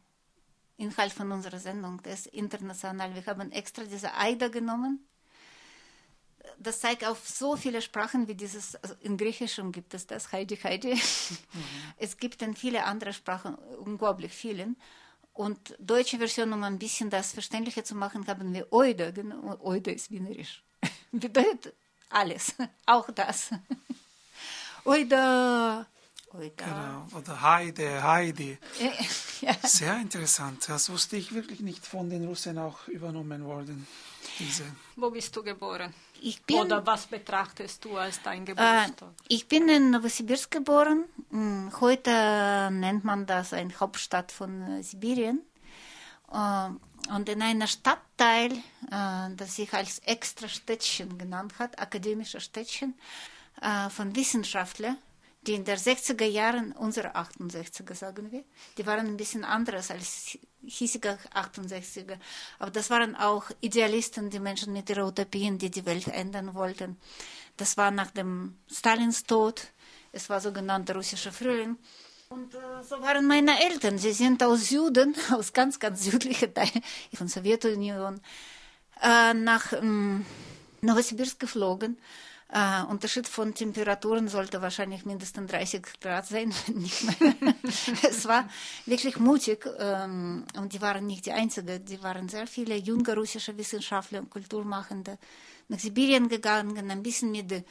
S6: Inhalt von unserer Sendung. Das ist international. Wir haben extra diese AIDA genommen. Das zeigt auf so viele Sprachen wie dieses, also in Griechischem gibt es das, Heidi Heidi. Es gibt in viele andere Sprachen, unglaublich vielen. Und deutsche Version, um ein bisschen das verständlicher zu machen, haben wir Oide. Genau, Oide ist wienerisch. Bedeutet alles, auch das. Oida.
S8: Genau. Oder Heide, Heidi.
S6: Ja.
S8: Sehr interessant. Das wusste ich wirklich nicht von den Russen auch übernommen worden. Diese.
S7: Wo bist du geboren?
S6: Ich bin,
S7: Oder was betrachtest du als dein
S6: äh,
S7: Geburtstag?
S6: ich bin in Novosibirsk geboren. Hm, Heute nennt man das eine Hauptstadt von äh, Sibirien. Äh, Und in einer Stadtteil, äh, das sich als extra Städtchen genannt hat, akademische Städtchen, äh, von Wissenschaftlern, die in der 60er Jahren, unsere 68er sagen wir, die waren ein bisschen anderes als hiesige 68er. Aber das waren auch Idealisten, die Menschen mit ihren Utopien, die die Welt ändern wollten. Das war nach dem Stalins Tod. Es war sogenannter russischer Frühling. Und äh, so waren meine Eltern. Sie sind aus Süden, aus ganz, ganz südlichen Teilen von Sowjetunion, äh, nach ähm, Novosibirsk geflogen. Äh, Unterschied von Temperaturen sollte wahrscheinlich mindestens 30 Grad sein, nicht mehr. es war wirklich mutig ähm, und die waren nicht die Einzigen. Die waren sehr viele junge russische Wissenschaftler und Kulturmachende nach Sibirien gegangen, ein bisschen mit der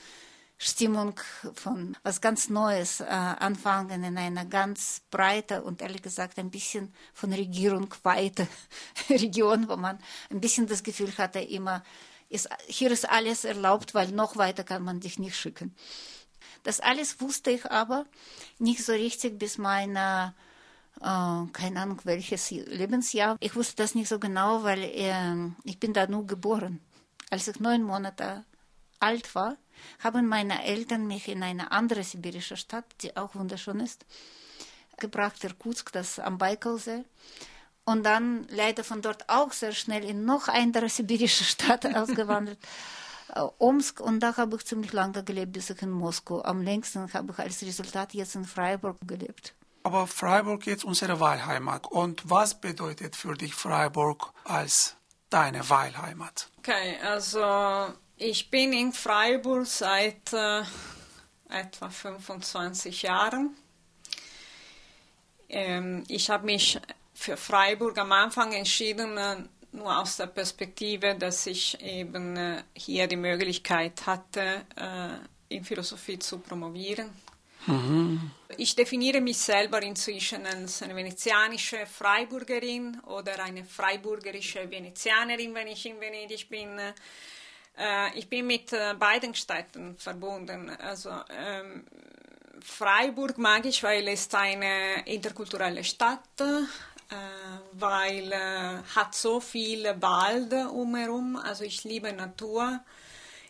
S6: Stimmung von was ganz Neues äh, anfangen in einer ganz breite und ehrlich gesagt ein bisschen von Regierung weite Region, wo man ein bisschen das Gefühl hatte, immer ist, hier ist alles erlaubt, weil noch weiter kann man dich nicht schicken. Das alles wusste ich aber nicht so richtig bis meiner, äh, keine Ahnung welches Lebensjahr. Ich wusste das nicht so genau, weil äh, ich bin da nur geboren. Als ich neun Monate alt war, haben meine Eltern mich in eine andere sibirische Stadt, die auch wunderschön ist, gebracht, Irkutsk, das am Baikalsee. Und dann leider von dort auch sehr schnell in noch eine andere sibirische Stadt ausgewandert, äh, Omsk. Und da habe ich ziemlich lange gelebt, bis ich in Moskau. Am längsten habe ich als Resultat jetzt in Freiburg gelebt.
S8: Aber Freiburg ist unsere Wahlheimat. Und was bedeutet für dich Freiburg als deine Wahlheimat?
S7: Okay, also ich bin in Freiburg seit äh, etwa 25 Jahren. Ähm, ich habe mich für Freiburg am Anfang entschieden, äh, nur aus der Perspektive, dass ich eben äh, hier die Möglichkeit hatte, äh, in Philosophie zu promovieren. Ich definiere mich selber inzwischen als eine venezianische Freiburgerin oder eine freiburgerische Venezianerin, wenn ich in Venedig bin. Ich bin mit beiden Städten verbunden. Also ähm, Freiburg mag ich, weil es eine interkulturelle Stadt äh, weil äh, hat so viel Wald umherum. Also ich liebe Natur.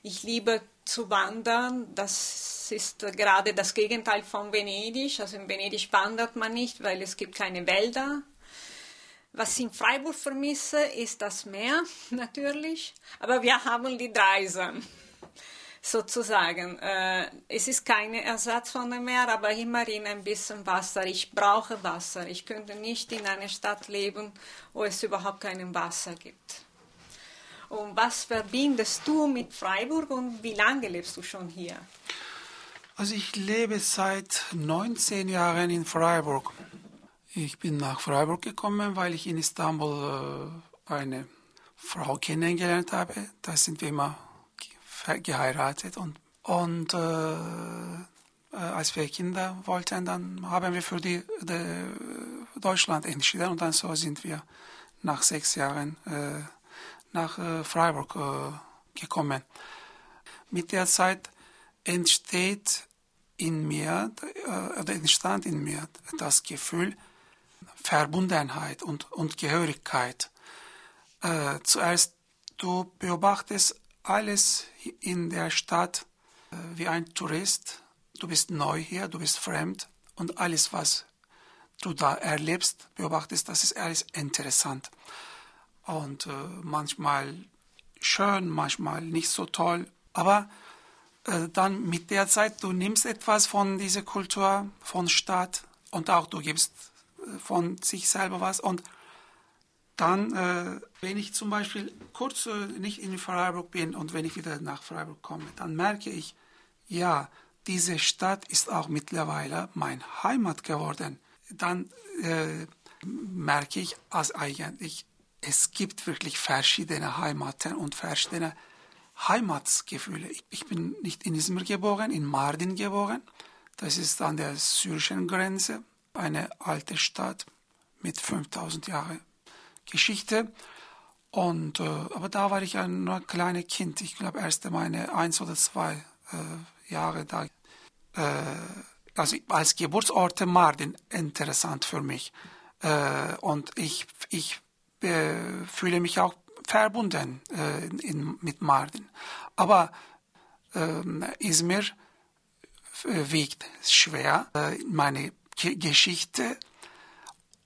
S7: Ich liebe zu wandern. Das ist äh, gerade das Gegenteil von Venedig. Also in Venedig wandert man nicht, weil es gibt keine Wälder. Was ich in Freiburg vermisse, ist das Meer natürlich. Aber wir haben die Dreisam sozusagen. Äh, es ist kein Ersatz von dem Meer, aber immerhin ein bisschen Wasser. Ich brauche Wasser. Ich könnte nicht in einer Stadt leben, wo es überhaupt kein Wasser gibt. Und was verbindest du mit Freiburg und wie lange lebst du schon hier?
S8: Also ich lebe seit 19 Jahren in Freiburg. Ich bin nach Freiburg gekommen, weil ich in Istanbul äh, eine Frau kennengelernt habe. Da sind wir immer geheiratet und, und äh, äh, als wir Kinder wollten, dann haben wir für die, die Deutschland entschieden und dann so sind wir nach sechs Jahren äh, nach äh, Freiburg äh, gekommen. Mit der Zeit entsteht in mir, äh, oder entstand in mir das Gefühl Verbundenheit und, und Gehörigkeit. Zuerst, du beobachtest alles in der Stadt äh, wie ein Tourist. Du bist neu hier, du bist fremd und alles, was du da erlebst, beobachtest, das ist alles interessant. Und äh, manchmal schön, manchmal nicht so toll. Aber äh, dann mit der Zeit, du nimmst etwas von dieser Kultur, von Stadt und auch du gibst äh, von sich selber was und dann, äh, wenn ich zum Beispiel kurz äh, nicht in Freiburg bin und wenn ich wieder nach Freiburg komme, dann merke ich, ja, diese Stadt ist auch mittlerweile mein Heimat geworden. Dann äh, merke ich, als eigentlich es gibt wirklich verschiedene Heimaten und verschiedene Heimatsgefühle. Ich, ich bin nicht in Izmir geboren, in Mardin geboren. Das ist an der syrischen Grenze, eine alte Stadt mit 5000 Jahren Geschichte. Und, äh, aber da war ich ein kleines Kind. Ich glaube, erst meine eins oder zwei äh, Jahre da. Äh, also als Geburtsort Mardin interessant für mich. Äh, und ich, ich äh, fühle mich auch verbunden äh, in, mit Mardin. Aber ähm, Izmir wiegt schwer meine Geschichte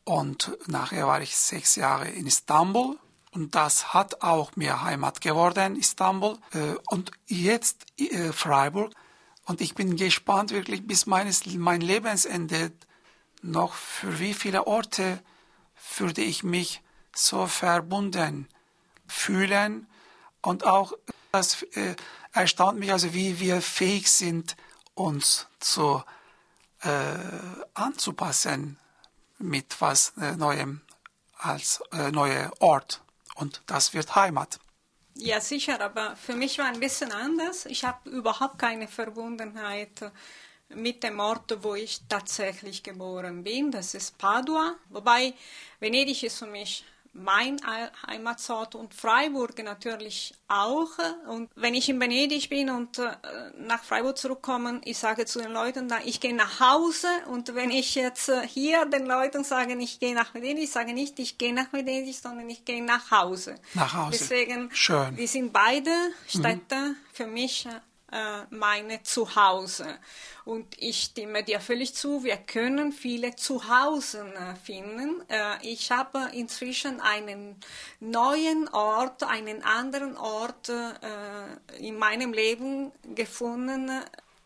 S8: und nachher war ich sechs Jahre in Istanbul und das hat auch mir Heimat geworden, Istanbul. Äh, und jetzt äh, Freiburg. Und ich bin gespannt wirklich bis meines, mein Lebensende noch für wie viele Orte würde ich mich so verbunden fühlen. Und auch das äh, erstaunt mich, also wie wir fähig sind, uns zu äh, anzupassen mit was äh, Neuem als äh, neuer Ort. Und das wird Heimat.
S7: Ja, sicher, aber für mich war ein bisschen anders. Ich habe überhaupt keine Verbundenheit mit dem Ort, wo ich tatsächlich geboren bin. Das ist Padua. Wobei Venedig ist für mich mein Heimatsort und Freiburg natürlich auch. Und wenn ich in Venedig bin und äh, nach Freiburg zurückkomme, ich sage zu den Leuten, ich gehe nach Hause. Und wenn ich jetzt äh, hier den Leuten sage, ich gehe nach Venedig, ich sage nicht, ich gehe nach Venedig, sondern ich gehe nach Hause.
S8: Nach Hause.
S7: Deswegen,
S8: Schön.
S7: die sind beide Städte mhm. für mich äh, meine Zuhause. Und ich stimme dir völlig zu, wir können viele Zuhause äh, finden. Äh, ich habe inzwischen einen neuen Ort, einen anderen Ort in meinem Leben gefunden.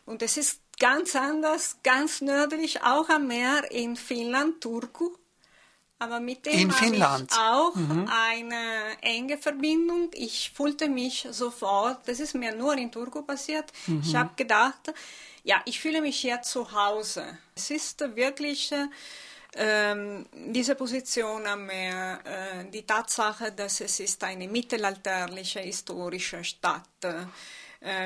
S7: Und es ist ganz anders, ganz nördlich, auch am Meer in Finnland, Turku. Aber mit dem
S8: In Finnland.
S7: ich auch mhm. eine enge Verbindung. Ich fühlte mich sofort, das ist mir nur in Turku passiert. Mhm. Ich habe gedacht, ja, ich fühle mich hier zu Hause. Es ist wirklich ähm, diese Position am Meer, äh, die Tatsache, dass es ist eine mittelalterliche historische Stadt ist äh,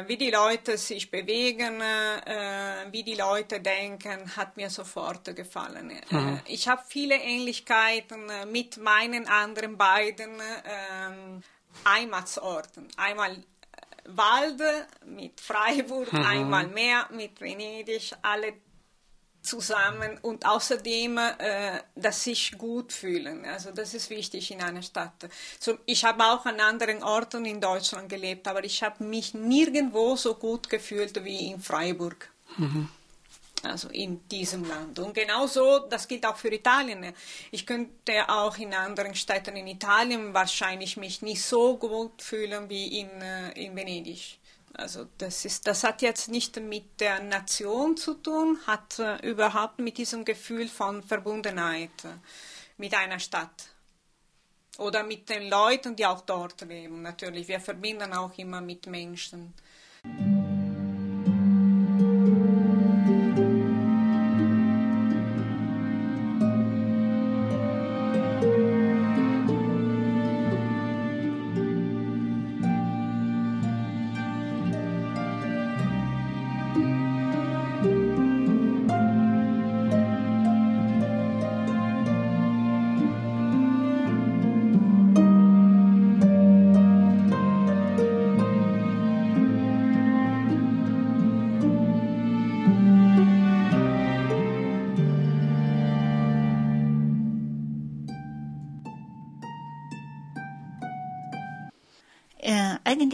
S7: wie die Leute sich bewegen, äh, wie die Leute denken, hat mir sofort gefallen. Äh, mhm. ich habe viele Ähnlichkeiten äh, mit meinen anderen beiden ähm, Heimatsorten. Einmal äh, Walde mit Freiburg, mhm. einmal Meer mit Venedig, alle zusammen und außerdem, äh, dass sich gut fühlen. Also das ist wichtig in einer Stadt. So, ich habe auch an anderen Orten in Deutschland gelebt, aber ich habe mich nirgendwo so gut gefühlt wie in Freiburg. Mhm. Also in diesem Land. Und genauso, das gilt auch für Italien. Ich könnte auch in anderen Städten in Italien wahrscheinlich mich nicht so gut fühlen wie in, äh, in Venedig. Also das, ist, das hat jetzt nicht mit der Nation zu tun, hat äh, überhaupt mit diesem Gefühl von Verbundenheit äh, mit einer Stadt oder mit den Leuten, die auch dort leben. Natürlich, wir verbinden auch immer mit Menschen.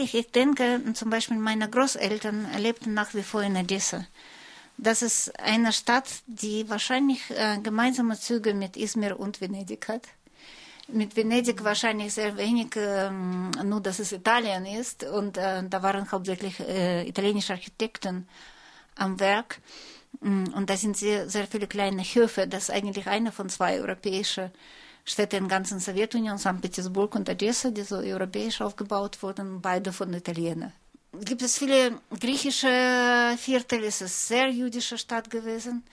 S6: Eigentlich, ich denke, zum Beispiel meine Großeltern lebten nach wie vor in Odessa. Das ist eine Stadt, die wahrscheinlich äh, gemeinsame Züge mit Izmir und Venedig hat. Mit Venedig wahrscheinlich sehr wenig, äh, nur dass es Italien ist. Und äh, da waren hauptsächlich äh, italienische Architekten am Werk. Mm, und da sind sehr, sehr viele kleine Höfe. Das ist eigentlich eine von zwei europäischen Städte in ganzen Sowjetunion, St. Petersburg und Odessa, die so europäisch aufgebaut wurden, beide von Italienern. Gibt es viele griechische Viertel, es ist sehr jüdische Stadt gewesen.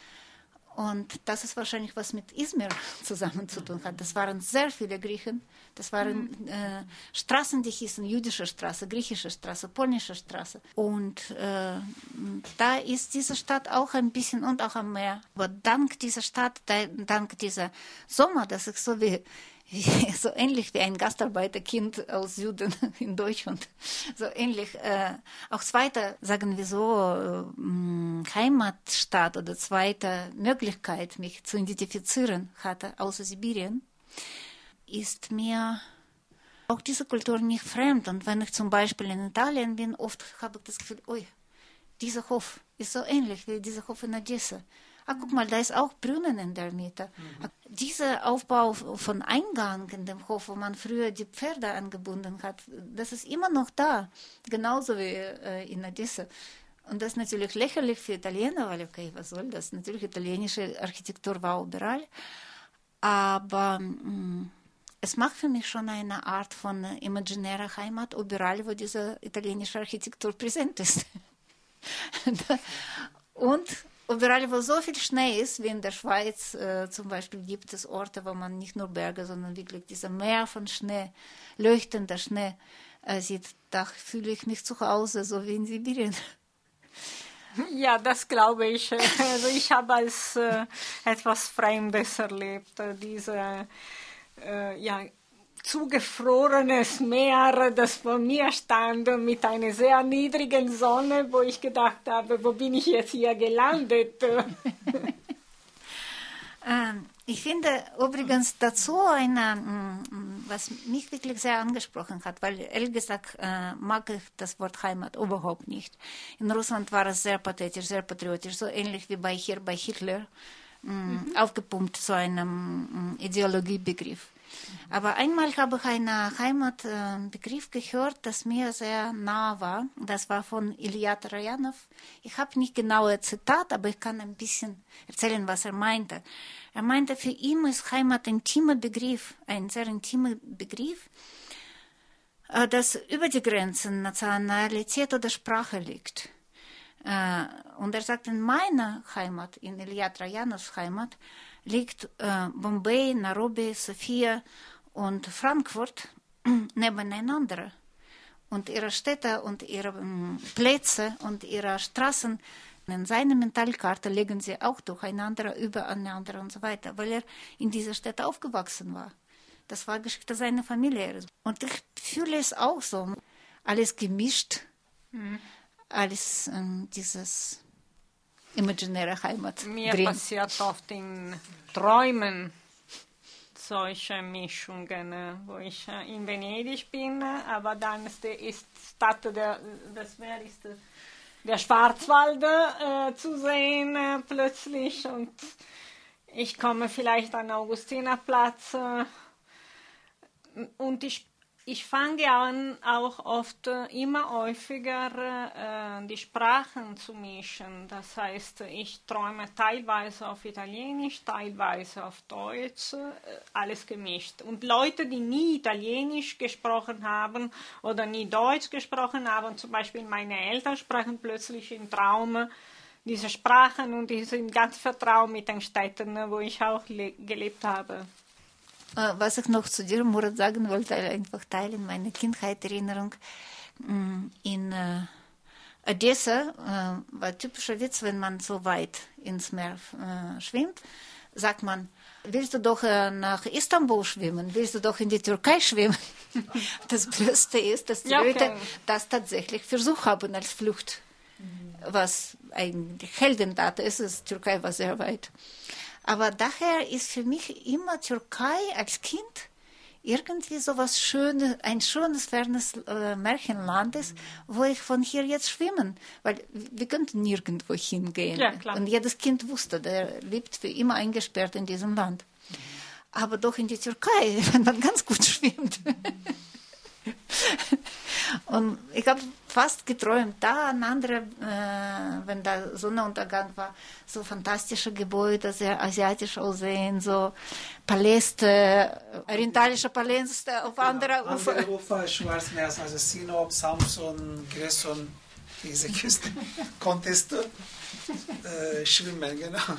S6: Und das ist wahrscheinlich was mit Izmir zusammen zu tun hat. Das waren sehr viele Griechen. Das waren äh, Straßen, die hießen jüdische Straße, griechische Straße, polnische Straße. Und äh, da ist diese Stadt auch ein bisschen und auch am Meer. Aber dank dieser Stadt, da- dank dieser Sommer, das ist so wie, so ähnlich wie ein Gastarbeiterkind aus Süden in Deutschland. So ähnlich. Äh, auch zweite, sagen wir so, äh, mh, Heimatstadt oder zweite Möglichkeit, mich zu identifizieren hatte, außer Sibirien, ist mir auch diese Kultur nicht fremd. Und wenn ich zum Beispiel in Italien bin, oft habe ich das Gefühl, ui, dieser Hof ist so ähnlich wie dieser Hof in Odessa. Ah, guck mal, da ist auch Brunnen in der Mitte. Ah, Dieser Aufbau von Eingang in dem Hof, wo man früher die Pferde angebunden hat, das ist immer noch da. Genauso wie äh, in Odessa. Und das ist natürlich lächerlich für Italiener, weil, okay, was soll das? Natürlich, italienische Architektur war überall. Aber mh, es macht für mich schon eine Art von imaginärer Heimat, überall, wo diese italienische Architektur präsent ist. Und überall, wo so viel Schnee ist, wie in der Schweiz äh, zum Beispiel, gibt es Orte, wo man nicht nur Berge, sondern wirklich diese Meer von Schnee, leuchtender Schnee äh, sieht. Da fühle ich mich zu Hause, so wie in Sibirien.
S7: Ja, das glaube ich. Also ich habe als äh, etwas Fremdes erlebt, äh, diese äh, ja, zugefrorenes Meer, das vor mir stand mit einer sehr niedrigen Sonne, wo ich gedacht habe, wo bin ich jetzt hier gelandet?
S6: Ähm, ich finde übrigens dazu eine, mm, was mich wirklich sehr angesprochen hat, weil ehrlich gesagt äh, mag ich das Wort Heimat überhaupt nicht. In Russland war es sehr pathetisch, sehr patriotisch, so ähnlich wie bei hier bei Hitler, mm, aufgepumpt zu einem Ideologiebegriff. Aber einmal habe ich einen Heimatbegriff gehört, das mir sehr nah war. Das war von Ilya Trajanov. Ich habe nicht genaue Zitat, aber ich kann ein bisschen erzählen, was er meinte. Er meinte, für ihn ist Heimat ein intimer Begriff, ein sehr intimer Begriff, äh, das über die Grenzen Nationalität oder Sprache liegt. Äh, Und er sagt, in meiner Heimat, in Ilya Trajanovs Heimat, liegt äh, Bombay, Nairobi, Sofia und Frankfurt nebeneinander. Und ihre Städte und ihre ähm, Plätze und ihre Straßen in seine Mentalkarte legen sie auch durcheinander, übereinander und so weiter, weil er in dieser Stadt aufgewachsen war. Das war Geschichte seiner Familie. Und ich fühle es auch so. Alles gemischt, alles ähm, dieses imaginäre Heimat
S7: Mir
S6: drin.
S7: passiert oft in Träumen solche Mischungen, wo ich äh, in Venedig bin, aber dann ist die Stadt der, das Meer ist der Schwarzwald äh, zu sehen äh, plötzlich und ich komme vielleicht an Augustinerplatz äh, und ich, ich fange an, auch oft äh, immer häufiger äh, die Sprachen zu mischen. Das heißt, ich träume teilweise auf Italienisch, teilweise auf Deutsch, äh, alles gemischt. Und Leute, die nie Italienisch gesprochen haben oder nie Deutsch gesprochen haben, zum Beispiel meine Eltern sprachen plötzlich im Traum diese Sprachen und die sind ganz vertraut mit den Städten, wo ich auch le- gelebt habe.
S6: Äh, Was ich noch zu dir, Murat, sagen wollte, einfach teilen, meine Kindheitserinnerung. Mm, In äh, Odessa äh, war typischer Witz, wenn man so weit ins Meer äh, schwimmt, sagt man, willst du doch äh, nach Istanbul schwimmen, willst du doch in die Türkei schwimmen. das Beste ist, dass die
S7: Ja, okay.
S6: Leute das tatsächlich versucht haben als Flucht, was eigentlich Heldentat ist, ist, Türkei war sehr weit. Aber daher ist für mich immer Türkei als Kind irgendwie so was Schönes, ein schönes, fernes äh, Märchenland ist, wo ich von hier jetzt schwimmen, weil wir könnten nirgendwo hingehen.
S7: Ja, klar.
S6: Und jedes Kind wusste, der lebt für immer eingesperrt in diesem Land. Aber doch in die Türkei, wenn man ganz gut schwimmt. Und ich habe fast geträumt. Da ein anderer, äh, wenn da Sonnenuntergang war, so fantastische Gebäude, sehr asiatisch aussehen, so Paläste, orientalische Paläste auf anderer Ufer.
S8: Andere Ufer, Schwarzmeer, also Sinop, Samsun, Gresson, diese Küste. Konntest du äh, schwimmen, genau.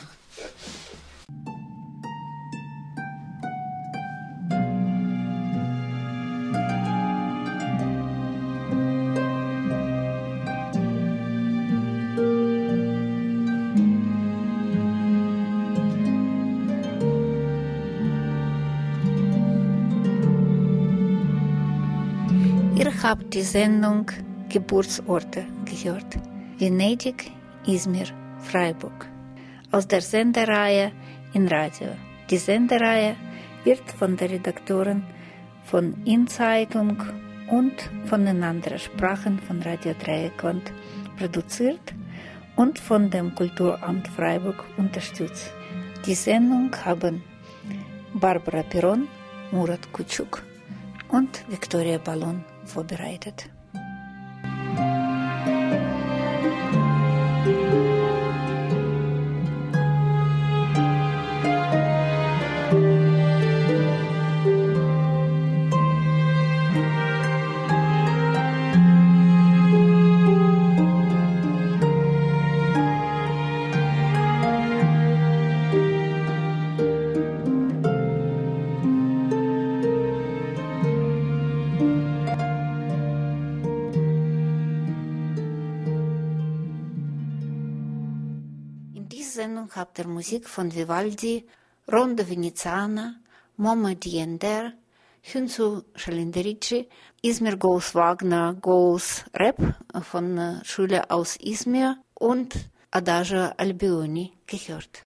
S6: Ihr habt die Sendung Geburtsorte gehört. Venedig, Izmir, Freiburg. Aus der Sendereihe in Radio. Die Sendereihe wird von der Redakteurin von In-Zeitung und von den anderen Sprachen von Radio Dreieckland produziert und von dem Kulturamt Freiburg unterstützt. Die Sendung haben Barbara Piron, Murat Kutschuk und Viktoria Ballon vorbereitet. Musik von Vivaldi, Rondo Veneziana, Momo Diender, Hünzu Schalinderici, Izmir Goes Wagner Goes Rap von Schule aus Izmir und Adagio Albioni gehört.